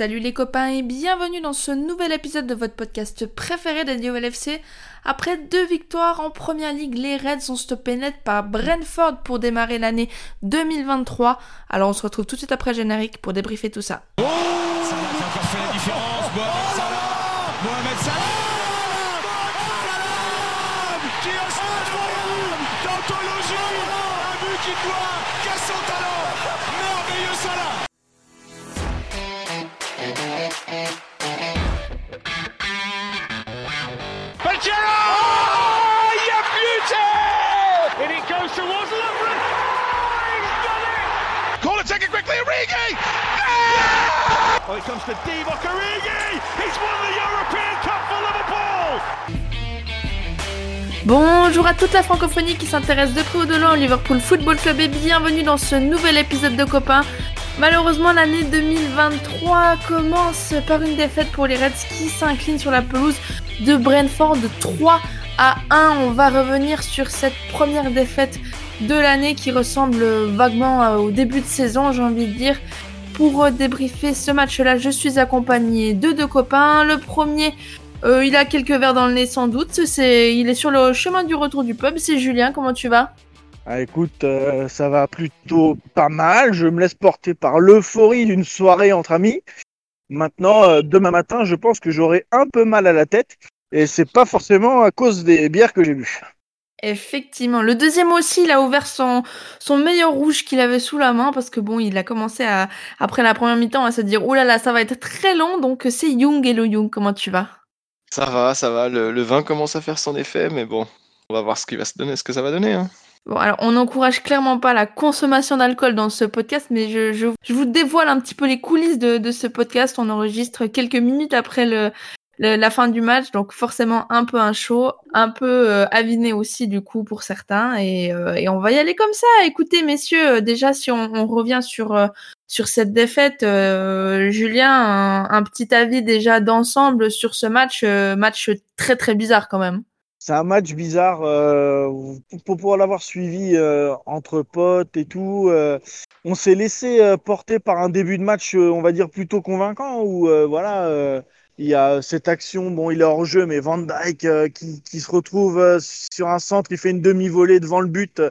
Salut les copains et bienvenue dans ce nouvel épisode de votre podcast préféré au LFC. Après deux victoires en première ligue, les Reds sont stoppés net par Brentford pour démarrer l'année 2023. Alors on se retrouve tout de suite après générique pour débriefer tout ça. Oh! Bonjour à toute la francophonie qui s'intéresse de près ou de loin au Liverpool Football Club et bienvenue dans ce nouvel épisode de Copains. Malheureusement, l'année 2023 commence par une défaite pour les Reds qui s'inclinent sur la pelouse de Brentford de 3 à 1. On va revenir sur cette première défaite de l'année qui ressemble vaguement au début de saison, j'ai envie de dire. Pour euh, débriefer ce match-là, je suis accompagné de deux copains. Le premier, euh, il a quelques verres dans le nez sans doute. C'est, il est sur le chemin du retour du pub. C'est Julien. Comment tu vas? Ah, écoute, euh, ça va plutôt pas mal. Je me laisse porter par l'euphorie d'une soirée entre amis. Maintenant, demain matin, je pense que j'aurai un peu mal à la tête. Et c'est pas forcément à cause des bières que j'ai bu. Effectivement. Le deuxième aussi, il a ouvert son, son meilleur rouge qu'il avait sous la main parce que bon, il a commencé à, après la première mi-temps à se dire, oh là là, ça va être très long. Donc c'est Young. Hello Young, comment tu vas? Ça va, ça va. Le, le vin commence à faire son effet, mais bon, on va voir ce qui va se donner, ce que ça va donner. Hein. Bon, alors on n'encourage clairement pas la consommation d'alcool dans ce podcast, mais je, je, je vous dévoile un petit peu les coulisses de, de ce podcast. On enregistre quelques minutes après le, la fin du match, donc forcément un peu un show, un peu euh, aviné aussi du coup pour certains, et, euh, et on va y aller comme ça. Écoutez messieurs, euh, déjà si on, revient sur sur cette défaite, Julien, un, petit avis déjà d'ensemble sur ce match, match très très bizarre quand même. C'est un match bizarre pour pouvoir l'avoir suivi entre potes et tout. on s'est laissé porter par un début de match, on va dire plutôt convaincant, où voilà, il y a cette action, bon, il est hors jeu, mais Van Dijk euh, qui, se retrouve euh, sur un centre, il fait une demi-volée devant le but.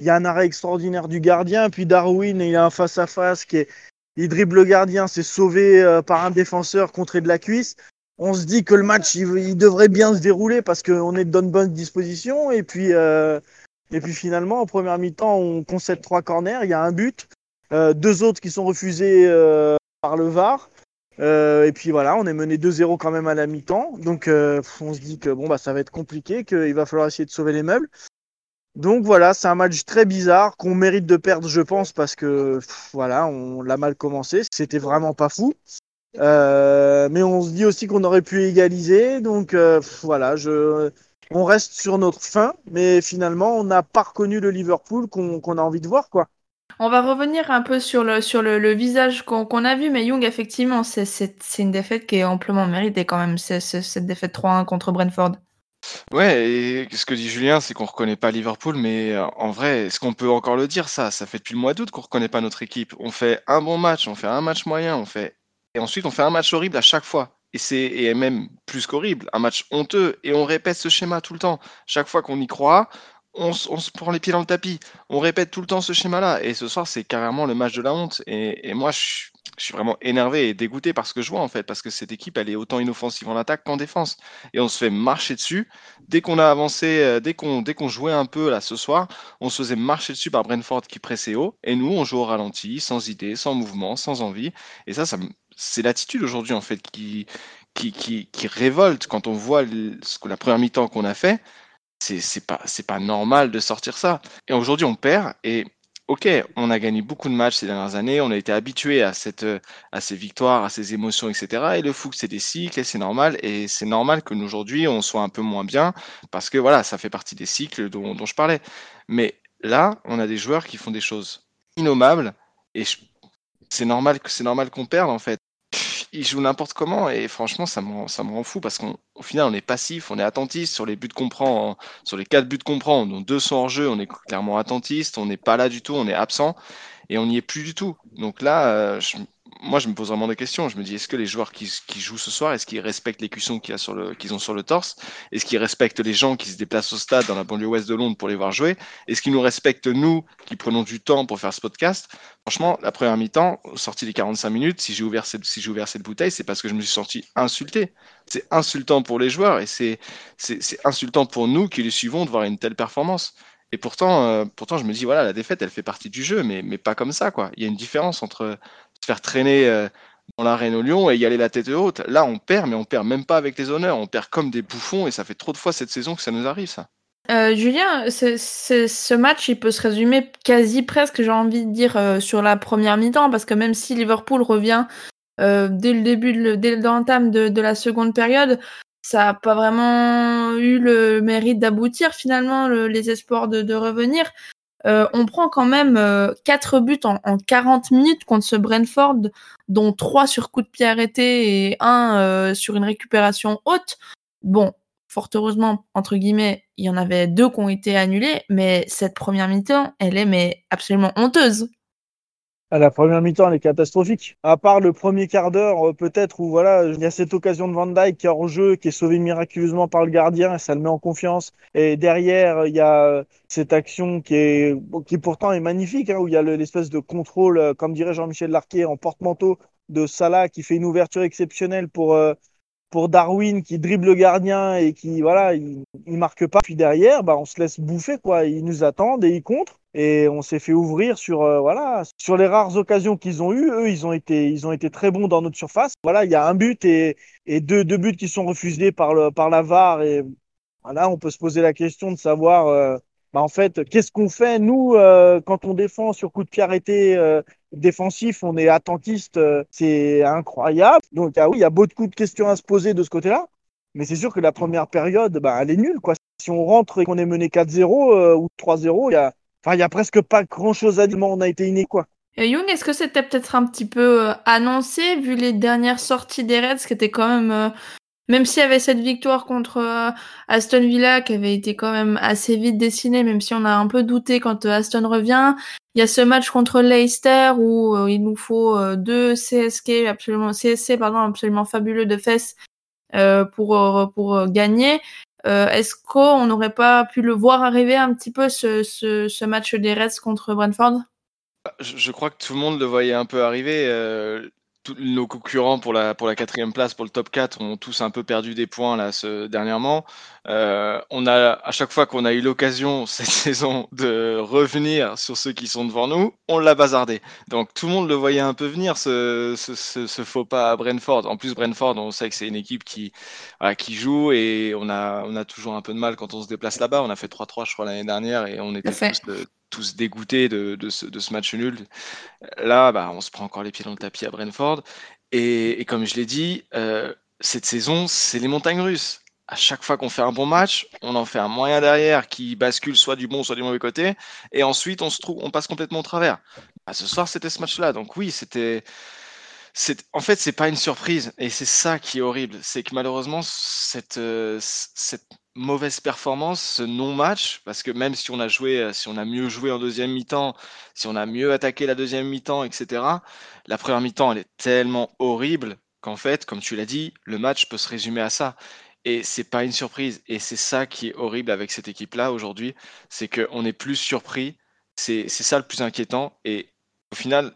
Il y a un arrêt extraordinaire du gardien, puis Darwin, il a un face-à-face qui est, il dribble le gardien, c'est sauvé euh, par un défenseur contré de la cuisse on se dit que le match il, devrait bien se dérouler parce qu'on est dans de bonnes dispositions et puis et puis finalement en première mi-temps on concède trois corners, il y a un but, deux autres qui sont refusés par le VAR. Euh, et puis voilà, on est mené 2-0 quand même à la mi-temps. Donc euh, on se dit que bon bah ça va être compliqué, qu'il va falloir essayer de sauver les meubles. Donc voilà, c'est un match très bizarre qu'on mérite de perdre, je pense, parce que voilà, on l'a mal commencé. C'était vraiment pas fou. Euh, mais on se dit aussi qu'on aurait pu égaliser. Donc voilà, on reste sur notre fin, mais finalement, on n'a pas reconnu le Liverpool qu'on qu'on a envie de voir, quoi. On va revenir un peu sur le, visage qu'on a vu, mais Young, effectivement, c'est- une défaite qui est amplement méritée quand même, cette défaite 3-1 contre Brentford. Ouais, et ce que dit Julien, c'est qu'on reconnaît pas Liverpool, mais euh, en vrai, est-ce qu'on peut encore le dire ça? Ça fait depuis le mois d'août qu'on reconnaît pas notre équipe. On fait un bon match, on fait un match moyen, on fait et ensuite on fait un match horrible à chaque fois. Et c'est même plus qu'horrible, un match honteux. Et on répète ce schéma tout le temps. Chaque fois qu'on y croit, on, se prend les pieds dans le tapis. On répète tout le temps ce schéma-là. Et ce soir, c'est carrément le match de la honte. Et, moi, je, suis- vraiment énervé et dégoûté par ce que je vois en fait, parce que cette équipe, elle est autant inoffensive en attaque qu'en défense. Et on se fait marcher dessus. Dès qu'on a avancé, euh, dès qu'on jouait un peu là ce soir, on se faisait marcher dessus par Brentford qui pressait haut. Et nous, on joue au ralenti, sans idée, sans mouvement, sans envie. Et ça, c'est l'attitude aujourd'hui en fait qui, qui, qui, qui révolte quand on voit la première mi-temps qu'on a fait. C'est pas, pas normal de sortir ça. Et aujourd'hui, on perd. Et ok, on a gagné beaucoup de matchs ces dernières années. On a été habitué à, cette, à ces victoires, à ces émotions, etc. Et le foot, c'est des cycles et c'est normal. Et c'est normal que aujourd'hui, on soit un peu moins bien parce que voilà, ça fait partie des cycles dont, dont je parlais. Mais là, on a des joueurs qui font des choses innommables et c'est normal normal qu'on perde en fait. Ils jouent n'importe comment et franchement, ça me ça me rend fou parce qu'au final, on est passif, on est attentiste sur les buts qu'on prend, en- sur les quatre buts qu'on prend, dont deux sont hors jeu, on est clairement attentiste, on n'est pas là du tout, on est absent et on n'y est plus du tout. Donc là, euh, je- moi, je me pose vraiment des questions. Je me dis, est-ce que les joueurs qui, jouent ce soir, est-ce qu'ils respectent les cuissons qu'ils ont sur le torse? Est-ce qu'ils respectent les gens qui se déplacent au stade dans la banlieue ouest de Londres pour les voir jouer? Est-ce qu'ils nous respectent, nous, qui prenons du temps pour faire ce podcast? Franchement, la première mi-temps, sortie des 45 minutes, si j'ai ouvert cette, bouteille, c'est parce que je me suis senti insulté. C'est insultant pour les joueurs et c'est, insultant pour nous qui les suivons de voir une telle performance. Et pourtant, euh, pourtant, je me dis, voilà, la défaite, elle fait partie du jeu, mais, mais pas comme ça, quoi. Il y a une différence entre se faire traîner euh, dans l'arène au Lyon et y aller la tête haute. Là, on perd, mais on perd même pas avec les honneurs. On perd comme des bouffons et ça fait trop de fois cette saison que ça nous arrive, ça. Euh, Julien, ce match, il peut se résumer quasi presque, j'ai envie de dire, sur la première mi-temps, parce que même si Liverpool revient dès le début, dès l'entame de, de, la seconde période, ça n'a pas vraiment eu le mérite d'aboutir finalement, les espoirs de, revenir. Euh, on prend quand même euh, 4 buts en, en, 40 minutes contre ce Brentford, dont 3 sur coup de pied arrêté et 1 euh, sur une récupération haute. Bon, fort heureusement, entre guillemets, il y en avait deux qui ont été annulés, mais cette première mi-temps, elle est mais absolument honteuse. La première mi-temps, elle est catastrophique. À part le premier quart d'heure, euh, peut-être, où voilà, il y a cette occasion de Van Dyke qui est hors jeu, qui est sauvé miraculeusement par le gardien, et ça le met en confiance. Et derrière, il y a euh, cette action qui est, qui pourtant est magnifique, hein, où il y a l'espèce de contrôle, euh, comme dirait Jean-Michel Larquet, en porte-manteau de Salah, qui fait une ouverture exceptionnelle pour, pour Darwin qui dribble le gardien et qui voilà il, marque pas puis derrière bah on se laisse bouffer quoi ils nous attendent et ils contre et on s'est fait ouvrir sur euh, voilà sur les rares occasions qu'ils ont eues. Eux ils ont été ils ont été très bons dans notre surface. Voilà il y a un but et, et deux, deux buts qui sont refusés par le par la VAR. Et voilà on peut se poser la question de savoir euh, bah en fait, qu'est-ce qu'on fait nous euh, quand on défend sur coup de pied arrêté euh, défensif, on est attentiste, euh, c'est incroyable. Donc ah oui, il y a beaucoup de questions à se poser de ce côté-là, mais c'est sûr que la première période, bah, elle est nulle quoi. Si on rentre et qu'on est mené 4-0 ou 3-0, il y a, enfin, il y a presque pas grand-chose à dire. On a été inné. Et Young, est-ce que c'était peut-être un petit peu annoncé vu les dernières sorties des Reds qui étaient quand même même s'il y avait cette victoire contre euh, Aston Villa qui avait été quand même assez vite dessinée, même si on a un peu douté quand euh, Aston revient, il y a ce match contre Leicester où euh, il nous faut deux CSK absolument CSC pardon absolument fabuleux de fesses pour pour gagner. Est-ce qu'on n'aurait pas pu le voir arriver un petit peu ce, match des Reds contre Brentford? Je, crois que tout le monde le voyait un peu arriver tous nos concurrents pour la, pour la quatrième place, pour le top 4, ont tous un peu perdu des points là, ce, dernièrement. Euh, on a, à chaque fois qu'on a eu l'occasion cette saison de revenir sur ceux qui sont devant nous, on l'a bazardé. Donc tout le monde le voyait un peu venir, ce, ce, ce, faux pas à Brentford. En plus, Brentford, on sait que c'est une équipe qui, qui joue et on a, on a toujours un peu de mal quand on se déplace là-bas. On a fait 3-3, je crois, l'année dernière et on était tous, tous dégoûtés de, ce, match nul. Là, bah, on se prend encore les pieds dans le tapis à Brentford. Et, comme je l'ai dit, euh, cette saison, c'est les montagnes russes. À chaque fois qu'on fait un bon match, on en fait un moyen derrière qui bascule soit du bon, soit du mauvais côté. Et ensuite, on, se trouve, on passe complètement au travers. Bah, ce soir, c'était ce match-là. Donc oui, c'était en fait c'est pas une surprise et c'est ça qui est horrible c'est que malheureusement cette, euh, cette mauvaise performance, ce non-match, parce que même si on a joué, euh, si on a mieux joué en deuxième mi-temps, si on a mieux attaqué la deuxième mi-temps, etc., la première mi-temps, elle est tellement horrible qu'en fait, comme tu l'as dit, le match peut se résumer à ça. Et c'est pas une surprise. Et c'est ça qui est horrible avec cette équipe-là aujourd'hui, c'est qu'on est plus surpris. C'est ça le plus inquiétant. Et au final,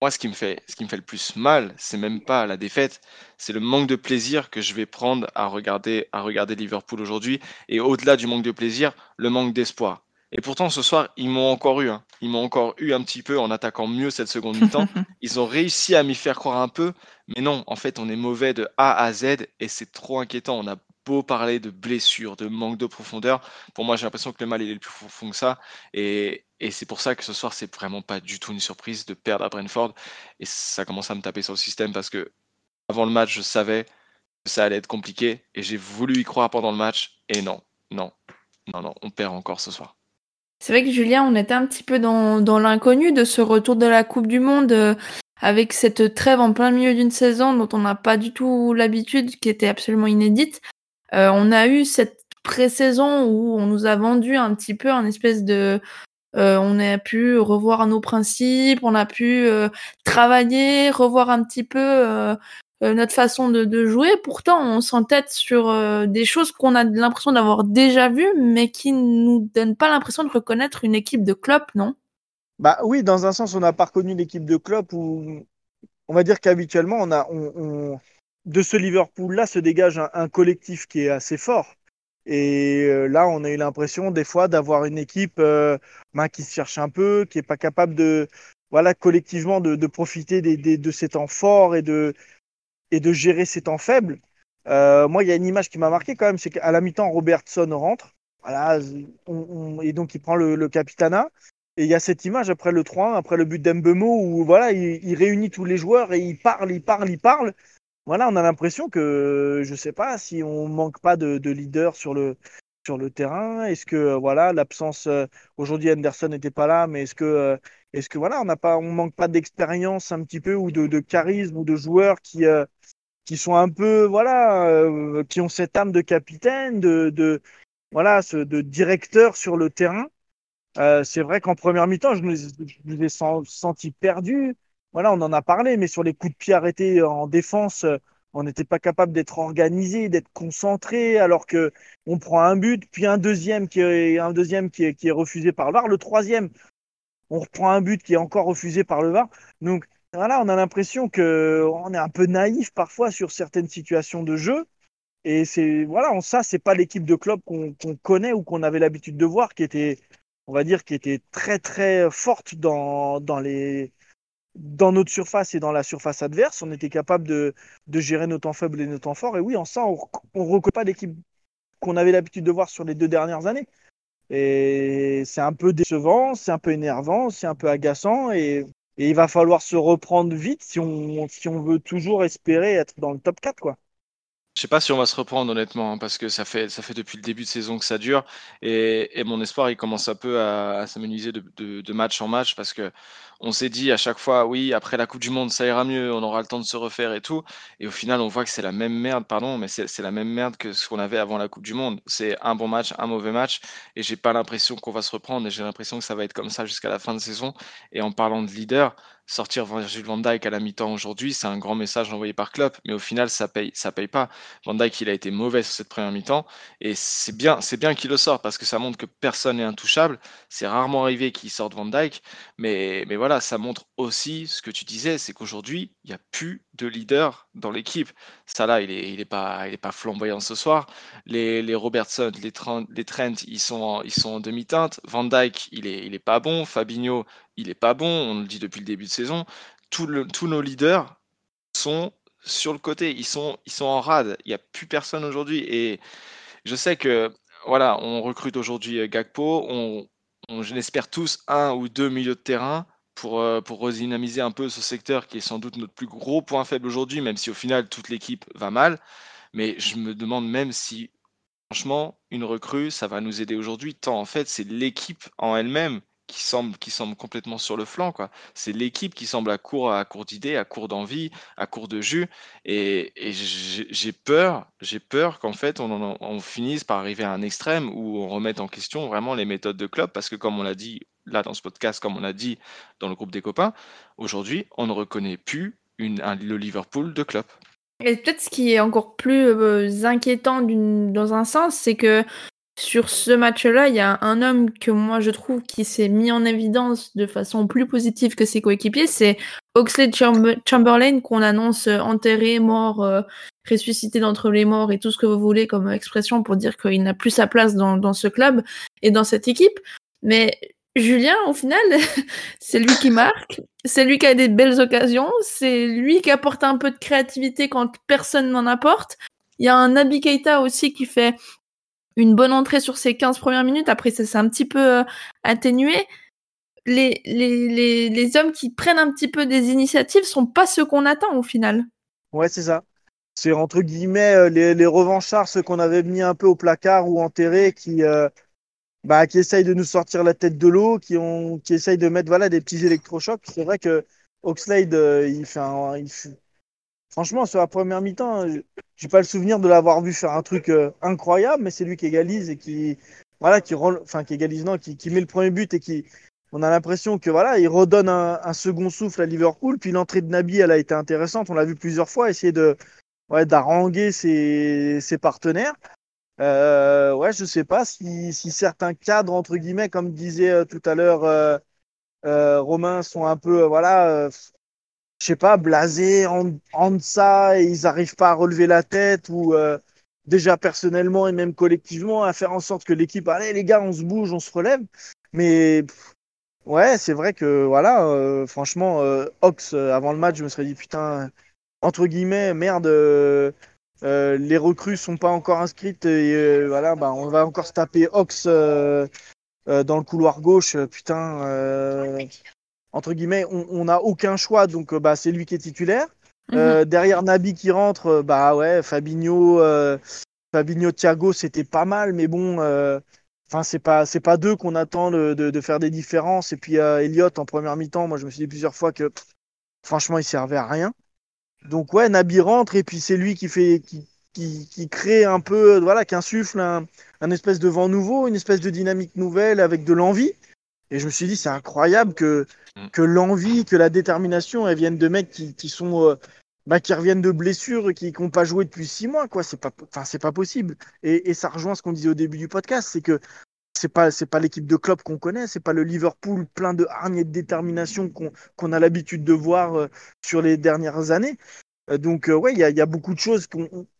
moi, ce qui me fait, ce qui me fait le plus mal, c'est même pas la défaite, c'est le manque de plaisir que je vais prendre à regarder, à regarder Liverpool aujourd'hui. Et au-delà du manque de plaisir, le manque d'espoir. Et pourtant, ce soir, ils m'ont encore eu. Hein. Ils m'ont encore eu un petit peu en attaquant mieux cette seconde mi-temps. Ils ont réussi à m'y faire croire un peu. Mais non, en fait, on est mauvais de A à Z et c'est trop inquiétant. On a beau parler de blessures, de manque de profondeur. Pour moi, j'ai l'impression que le mal il est le plus profond que ça. Et, c'est pour ça que ce soir, c'est vraiment pas du tout une surprise de perdre à Brentford. Et ça commence à me taper sur le système parce que avant le match, je savais que ça allait être compliqué et j'ai voulu y croire pendant le match. Et non, non, non, non, on perd encore ce soir. C'est vrai que Julien, on était un petit peu dans, dans l'inconnu de ce retour de la Coupe du Monde euh, avec cette trêve en plein milieu d'une saison dont on n'a pas du tout l'habitude, qui était absolument inédite. Euh, on a eu cette pré-saison où on nous a vendu un petit peu un espèce de on a pu revoir nos principes, on a pu travailler, revoir un petit peu notre façon de, jouer. Pourtant, on s'entête sur des choses qu'on a l'impression d'avoir déjà vues, mais qui nous donnent pas l'impression de reconnaître une équipe de club, non? Bah oui, dans un sens, on n'a pas reconnu l'équipe de club où on va dire qu'habituellement, on a, de ce Liverpool-là se dégage un, collectif qui est assez fort. Et euh, là, on a eu l'impression des fois d'avoir une équipe euh, qui se cherche un peu, qui est pas capable de, voilà, collectivement de, profiter de ces temps forts et de, et de gérer ces temps faibles. Euh, moi, il y a une image qui m'a marqué quand même, c'est qu'à la mi-temps, Robertson rentre, voilà, et donc il prend le, le capitana. Et il y a cette image après le 3 après le but d'Embemo, où voilà, il, réunit tous les joueurs et il parle, il parle, il parle. Voilà, on a l'impression que, je sais pas, si on manque pas de, leader sur le, sur le terrain, est-ce que, voilà, l'absence, euh, aujourd'hui Anderson n'était pas là, mais est-ce que, euh, est-ce que, voilà, on n'a pas, on manque pas d'expérience un petit peu, ou de, charisme, ou de joueurs qui, euh, qui sont un peu, voilà, qui ont cette âme de capitaine, de, de voilà, ce, de directeur sur le terrain? Euh, c'est vrai qu'en première mi-temps, je me, ai senti perdu. Voilà, on en a parlé, mais sur les coups de pied arrêtés en défense, on n'était pas capable d'être organisé, d'être concentré, alors que on prend un but, puis un deuxième qui est un deuxième qui est, qui est refusé par le VAR, le troisième, on reprend un but qui est encore refusé par le VAR. Donc voilà, on a l'impression que on est un peu naïf parfois sur certaines situations de jeu. Et c'est voilà, ça c'est pas l'équipe de club qu'on connaît ou qu'on avait l'habitude de voir, qui était on va dire, qui était très très forte dans, dans, les, dans notre surface et dans la surface adverse. On était capable de, de gérer nos temps faibles et nos temps forts. Et oui, en ça, on ne reconnaît pas l'équipe qu'on avait l'habitude de voir sur les deux dernières années. Et c'est un peu décevant, c'est un peu énervant, c'est un peu agaçant. Et, et, il va falloir se reprendre vite si on, si on veut toujours espérer être dans le top 4. Quoi. Je sais pas si on va se reprendre honnêtement, hein, parce que ça fait, ça fait depuis le début de saison que ça dure. Et, et mon espoir, il commence un peu à, à s'amenuiser de, de, de, match en match, parce que on s'est dit à chaque fois, oui, après la Coupe du Monde, ça ira mieux, on aura le temps de se refaire et tout. Et au final, on voit que c'est la même merde, pardon, mais c'est la même merde que ce qu'on avait avant la Coupe du Monde. C'est un bon match, un mauvais match, et j'ai pas l'impression qu'on va se reprendre, et j'ai l'impression que ça va être comme ça jusqu'à la fin de saison. Et en parlant de leader, sortir Virgil van Dijk à la mi-temps aujourd'hui, c'est un grand message envoyé par Klopp, mais au final, ça paye, ça paye pas. Van Dijk, il a été mauvais sur cette première mi-temps, et c'est bien, c'est bien qu'il le sorte parce que ça montre que personne n'est intouchable. C'est rarement arrivé qu'il sorte Van Dijk, mais, mais voilà, ça montre aussi ce que tu disais, c'est qu'aujourd'hui, il n'y a plus de leader dans l'équipe. Là, il est, il est pas, pas flamboyant ce soir. Les, Robertson, les, Trent, ils sont en, ils sont en demi-teinte. Van Dijk, il est, il est pas bon. Fabinho, il est pas bon. On le dit depuis le début de saison. Tous nos leaders sont sur le côté. Ils sont, ils sont en rade. Il n'y a plus personne aujourd'hui. Et je sais que voilà, on recrute aujourd'hui euh, Gakpo. On, on, je l'espère tous un ou deux milieux de terrain pour, euh, pour redynamiser un peu ce secteur qui est sans doute notre plus gros point faible aujourd'hui, même si au final toute l'équipe va mal. Mais je me demande même si, franchement, une recrue, ça va nous aider aujourd'hui, tant en fait c'est l'équipe en elle-même qui semble, qui semble complètement sur le flanc. quoi. C'est l'équipe qui semble à court, à court d'idées, à court d'envie, à court de jus. Et, j'ai peur, j'ai peur qu'en fait on, finisse par arriver à un extrême où on remette en question vraiment les méthodes de club, parce que comme on l'a dit là dans ce podcast, comme on l'a dit dans le groupe des copains, aujourd'hui on ne reconnaît plus le Liverpool de club. Et peut-être ce qui est encore plus euh, inquiétant dans un sens, c'est que sur ce match-là, il y a un homme que moi je trouve qui s'est mis en évidence de façon plus positive que ses coéquipiers, c'est Oxley Chamberlain qu'on annonce euh, enterré, mort, euh, ressuscité d'entre les morts et tout ce que vous voulez comme expression pour dire qu'il n'a plus sa place dans, ce club et dans cette équipe. Mais Julien, au final, c'est lui qui marque, c'est lui qui a des belles occasions, c'est lui qui apporte un peu de créativité quand personne n'en apporte. Il y a un Nabi Keita aussi qui fait une bonne entrée sur ses 15 premières minutes. Après, ça s'est un petit peu euh, atténué. Les, les, les, hommes qui prennent un petit peu des initiatives sont pas ceux qu'on attend au final. Ouais, c'est ça. C'est entre guillemets euh, les, les revanchards, ceux qu'on avait mis un peu au placard ou enterrés, qui, euh, bah, qui essayent de nous sortir la tête de l'eau, qui, ont, qui essayent de mettre voilà, des petits électrochocs. C'est vrai que Oxlade, il fait un, il fait, Franchement, sur la première mi-temps, j'ai pas le souvenir de l'avoir vu faire un truc euh, incroyable, mais c'est lui qui égalise et qui, voilà, qui, enfin, qui égalise, non, qui, met le premier but et qui, on a l'impression que voilà, il redonne un, second souffle à Liverpool. Puis l'entrée de Nabi, elle a été intéressante. On l'a vu plusieurs fois, essayer de ouais, d'haranguer ses, ses, partenaires. Euh, ouais, je sais pas si, si, certains cadres entre guillemets, comme disait euh, tout à l'heure euh, euh, Romain, sont un peu voilà, je sais pas, blasés en, en ça et ils n'arrivent pas à relever la tête ou déjà personnellement et même collectivement à faire en sorte que l'équipe, allez les gars, on se bouge, on se relève. Mais Ouais, c'est vrai que voilà, euh, franchement, euh, Ox, euh, avant le match, je me serais dit putain, entre guillemets, merde, les recrues sont pas encore inscrites et voilà, bah, on va encore se taper Ox dans le couloir gauche, putain, entre guillemets, on n'a aucun choix, donc bah, c'est lui qui est titulaire. Mhm. derrière Nabi qui rentre, bah ouais, Fabinho, Fabinho Thiago, c'était pas mal, mais bon Enfin, c'est pas c'est pas d'eux qu'on attend de, de, faire des différences. Et puis euh, Elliott en première mi-temps, moi je me suis dit plusieurs fois que franchement il servait à rien. Donc ouais, Nabi rentre et puis c'est lui qui fait qui, qui, qui, crée un peu voilà, qui insuffle un, un, espèce de vent nouveau, une espèce de dynamique nouvelle avec de l'envie. Et je me suis dit c'est incroyable que mm. que l'envie, que la détermination, elles viennent de mecs qui, qui sont euh, bah, qui reviennent de blessures, qui n'ont pas joué depuis six mois, quoi. C'est pas, enfin, c'est pas possible. Et, et, ça rejoint ce qu'on disait au début du podcast, c'est que c'est pas, c'est pas l'équipe de club qu'on connaît, c'est pas le Liverpool plein de hargne et de détermination qu'on, qu'on a l'habitude de voir euh, sur les dernières années. Euh, donc, euh, ouais, il y a, y a, beaucoup de choses,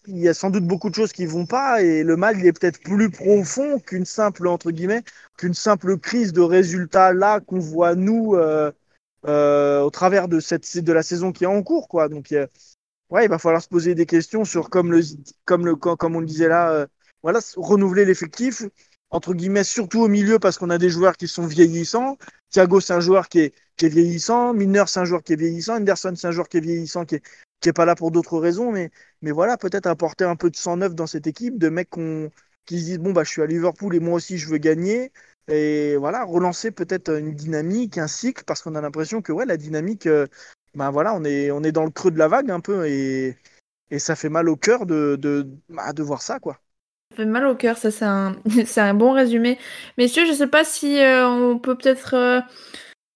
il y a sans doute beaucoup de choses qui vont pas, et le mal, il est peut-être plus profond qu'une simple, entre guillemets, qu'une simple crise de résultats là qu'on voit nous euh, au travers de cette de la saison qui est en cours quoi. Donc ouais il va falloir se poser des questions sur comme le comme le comme on le disait là euh, voilà renouveler l'effectif entre guillemets surtout au milieu parce qu'on a des joueurs qui sont vieillissants. Thiago c'est un joueur qui est qui est vieillissant. Miner c'est un joueur qui est vieillissant. Anderson c'est un joueur qui est vieillissant qui est qui est pas là pour d'autres raisons. Mais mais voilà peut-être apporter un peu de sang neuf dans cette équipe de mecs qu'on qui se disent bon bah je suis à Liverpool et moi aussi je veux gagner. Et voilà, relancer peut-être une dynamique, un cycle, parce qu'on a l'impression que ouais, la dynamique, euh, ben voilà, on est, on est dans le creux de la vague un peu, et, et ça fait mal au cœur de, de, bah, de voir ça, quoi. Ça fait mal au cœur, ça c'est un, c'est un bon résumé. Messieurs, je sais pas si euh, on peut peut-être euh,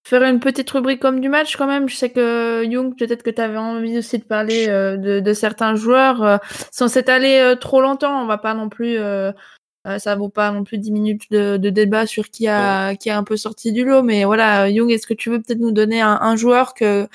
faire une petite rubrique comme du match quand même. Je sais que Young, peut-être que tu avais envie aussi de parler de, de, certains joueurs. sans s'étaler trop longtemps, on va pas non plus euh, ça vaut pas non plus 10 minutes de, de débat sur qui a, qui a un peu sorti du lot. Mais voilà, Young, est-ce que tu veux peut-être nous donner un, un, joueur que,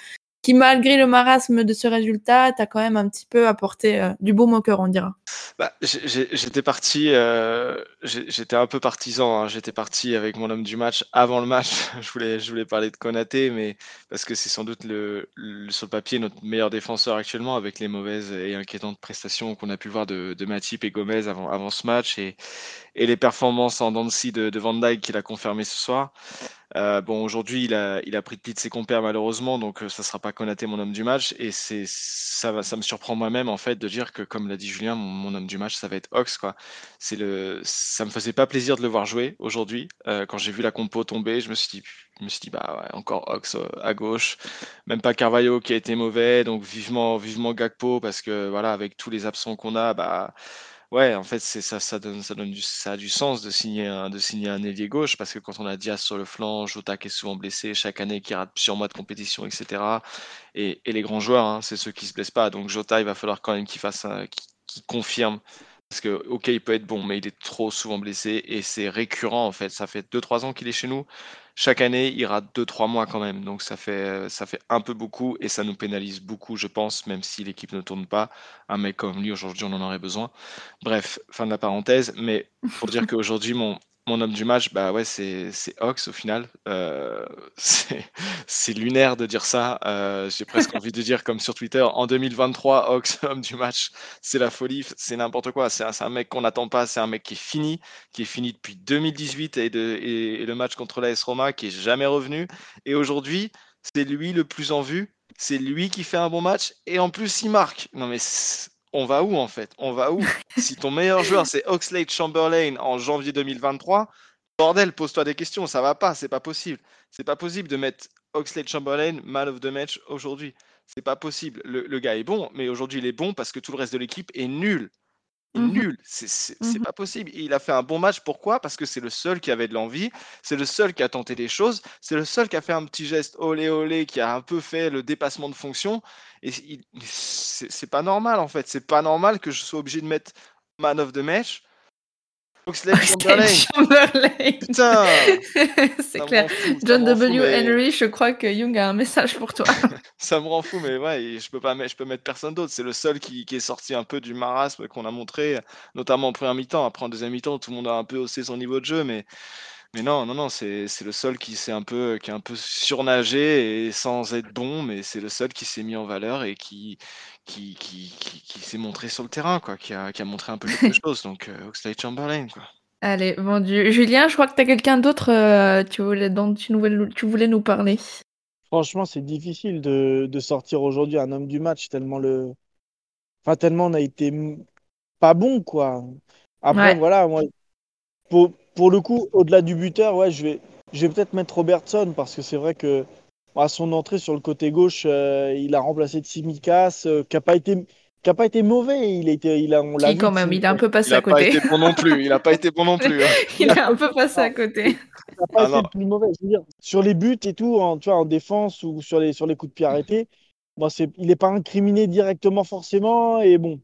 malgré le marasme de ce résultat, t'as quand même un petit peu apporté euh, du beau moqueur, on dira bah, J'étais parti, euh, j'étais un peu partisan. Hein. J'étais parti avec mon homme du match avant le match. je, voulais, je voulais parler de Konaté, mais parce que c'est sans doute le, sur le papier notre meilleur défenseur actuellement avec les mauvaises et inquiétantes prestations qu'on a pu voir de, de Matip et Gomez avant, avant ce match et, et les performances en Dancy de, de Van Dyke qu'il a confirmé ce soir. Euh, bon, aujourd'hui, il a, il a pris de pli de ses compères malheureusement, donc euh, ça sera pas Konaté mon homme du match. Et c'est ça, ça me surprend moi-même en fait de dire que, comme l'a dit Julien, mon, homme du match, ça va être Ox. Quoi. C'est le, ça me faisait pas plaisir de le voir jouer aujourd'hui. Euh, quand j'ai vu la compo tomber, je me suis dit, je me suis dit bah ouais, encore Ox à gauche. Même pas Carvalho qui a été mauvais, donc vivement, vivement Gakpo parce que voilà, avec tous les absents qu'on a, bah Ouais, en fait, ça, donne, du, a du sens de signer un, de gauche parce que quand on a Diaz sur le flanc, Jota qui est souvent blessé chaque année, qui rate plusieurs mois de compétition, etc. Et, les grands joueurs, hein, c'est ceux qui se blessent pas. Donc Jota, il va falloir quand même qu'il fasse, qu'il confirme parce que, ok, il peut être bon, mais il est trop souvent blessé et c'est récurrent en fait. Ça fait 2-3 ans qu'il est chez nous. Chaque année, il rate 2-3 mois quand même. Donc ça fait, ça fait un peu beaucoup et ça nous pénalise beaucoup, je pense, même si l'équipe ne tourne pas. Un mec comme lui, aujourd'hui, on en aurait besoin. Bref, fin de la parenthèse. Mais pour dire qu'aujourd'hui, mon, mon homme du match, bah ouais, c'est Ox au final. Euh, c'est lunaire de dire ça. Euh, j'ai presque envie de dire comme sur Twitter, en 2023, Ox, homme du match, c'est la folie, c'est n'importe quoi. C'est un, mec qu'on n'attend pas, c'est un mec qui est fini, qui est fini depuis 2018 et, le match contre l'AS Roma qui est jamais revenu. Et aujourd'hui, c'est lui le plus en vue. C'est lui qui fait un bon match et en plus il marque. Non mais on va où en fait? On va où? Si ton meilleur joueur c'est Oxlade Chamberlain en janvier 2023, bordel, pose-toi des questions, ça va pas, c'est pas possible. C'est pas possible de mettre Oxlade Chamberlain man of the match aujourd'hui. C'est pas possible. Le, gars est bon, mais aujourd'hui il est bon parce que tout le reste de l'équipe est nul. Mmh nul, c'est mmh pas possible. Il a fait un bon match, pourquoi? Parce que c'est le seul qui avait de l'envie, c'est le seul qui a tenté des choses, c'est le seul qui a fait un petit geste olé olé, qui a un peu fait le dépassement de fonction et c'est pas normal en fait, c'est pas normal que je sois obligé de mettre man of the match Oxlade Chamberlain. Putain C'est clair. John W. Henry, je crois que Young a un message pour toi. ça me rend fou, mais ouais, je peux pas je peux mettre personne d'autre. C'est le seul qui, qui, est sorti un peu du marasme qu'on a montré, notamment en première mi-temps. Après, en deuxième mi-temps, tout le monde a un peu haussé son niveau de jeu, mais, mais non, non, non, c'est le seul qui s'est un peu, qui a un peu surnagé et sans être bon, mais c'est le seul qui s'est mis en valeur et qui, qui, qui, qui, s'est montré sur le terrain, quoi, qui a, qui a montré un peu quelque chose. Donc, euh, Oxlade Chamberlain, quoi. Allez, vendu. Julien, je crois que tu as quelqu'un d'autre euh, tu voulais, dont tu, tu voulais nous parler. Franchement, c'est difficile de, de sortir aujourd'hui un homme du match tellement le. Enfin, tellement on a été pas bon, quoi. Après, voilà, moi, pour, pour le coup, au-delà du buteur, ouais, je vais, je vais peut-être mettre Robertson parce que c'est vrai que à son entrée sur le côté gauche, euh, il a remplacé Tsimikas, euh, qui n'a pas été qui a pas été mauvais. Il a été, il a, on l'a quand même, il a un peu passé à côté. Il n'a pas été bon non plus. Il n'a pas été bon non plus. Hein. il a un peu passé à côté. Il n'a pas été le plus mauvais. Je veux dire, sur les buts et tout, en, tu vois, en défense ou sur les, sur les coups de pied arrêtés, moi, c'est, il n'est pas incriminé directement forcément. Et bon,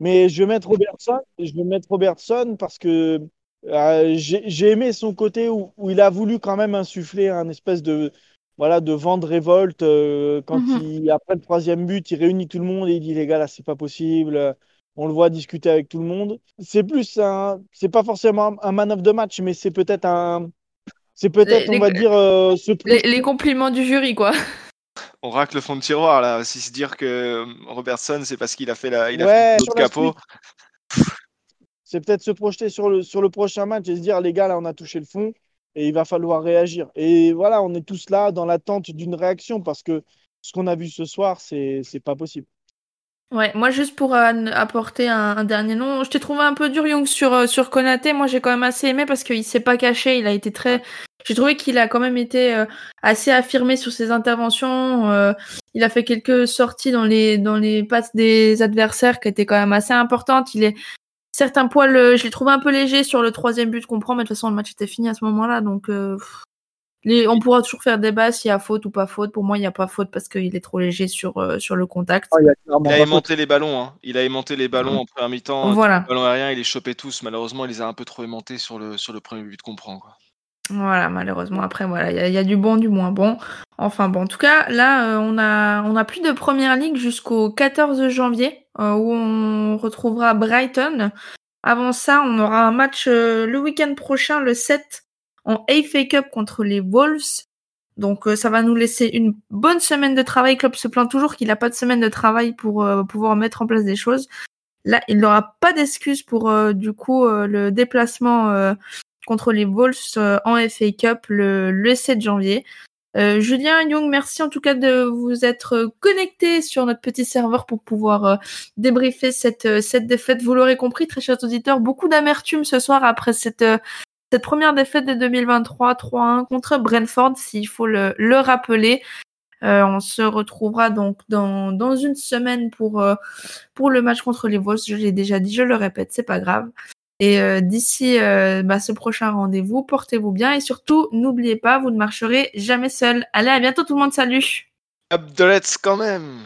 mais je vais mettre Robertson. Je vais mettre Robertson parce que euh, j'ai aimé son côté où, où, il a voulu quand même insuffler un espèce de, voilà, de vendre révolte. Euh, quand mhm. il, après le troisième but, il réunit tout le monde et il dit les gars, là, c'est pas possible. On le voit discuter avec tout le monde. C'est plus un, c'est pas forcément un man of the match, mais c'est peut-être un, c'est peut-être, on va dire, euh, les, compliments du jury, quoi. On racle le fond de tiroir là. Si se dire que euh, Robertson, c'est parce qu'il a fait la, il a fait le capot. C'est peut-être se projeter sur le, sur le prochain match et se dire les gars, là, on a touché le fond et il va falloir réagir. Et voilà, on est tous là dans l'attente d'une réaction parce que ce qu'on a vu ce soir, c'est pas possible. Ouais, moi juste pour apporter un, dernier nom, je t'ai trouvé un peu dur Young sur euh, sur Konaté. Moi j'ai quand même assez aimé parce qu'il s'est pas caché, il a été très. J'ai trouvé qu'il a quand même été euh, assez affirmé sur ses interventions. Euh, il a fait quelques sorties dans les dans les passes des adversaires qui étaient quand même assez importantes. Il est certains poils, euh, je l'ai trouvé un peu léger sur le troisième but qu'on prend, mais de toute façon, le match était fini à ce moment-là. Donc, euh, les, on pourra toujours faire débat s'il y a faute ou pas faute. Pour moi, il n'y a pas faute parce qu'il est trop léger sur, euh, sur le contact. Ah, il, a aimanté les ballons. Hein. Il a aimanté les ballons en première mi-temps. Voilà. Les ballons aériens, il les chopait tous. Malheureusement, il les a un peu trop aimantés sur le, sur le premier but qu'on prend. Quoi. Voilà, malheureusement, après, voilà, il y, a du bon, du moins bon. Enfin bon, en tout cas, là, on a on a plus de première ligue jusqu'au 14 janvier, où on retrouvera Brighton. Avant ça, on aura un match euh, le week-end prochain, le 7, en FA Cup contre les Wolves. Donc euh, ça va nous laisser une bonne semaine de travail. Club se plaint toujours qu'il n'a pas de semaine de travail pour euh, pouvoir mettre en place des choses. Là, il n'aura pas d'excuse pour du coup le déplacement contre les Wolves en FA Cup le, le 7 janvier. Euh, Julien Young, merci en tout cas de vous être connecté sur notre petit serveur pour pouvoir euh, débriefer cette, euh, cette défaite. Vous l'aurez compris, très chers auditeurs, beaucoup d'amertume ce soir après cette, cette première défaite de 2023, 3-1 contre Brentford, s'il faut le, le rappeler. on se retrouvera donc dans, dans une semaine pour, pour le match contre les Wolves. Je l'ai déjà dit, je le répète, c'est pas grave. Et euh, d'ici euh, bah, ce prochain rendez-vous, portez-vous bien et surtout, n'oubliez pas, vous ne marcherez jamais seul. Allez, à bientôt tout le monde, salut Abdolets quand même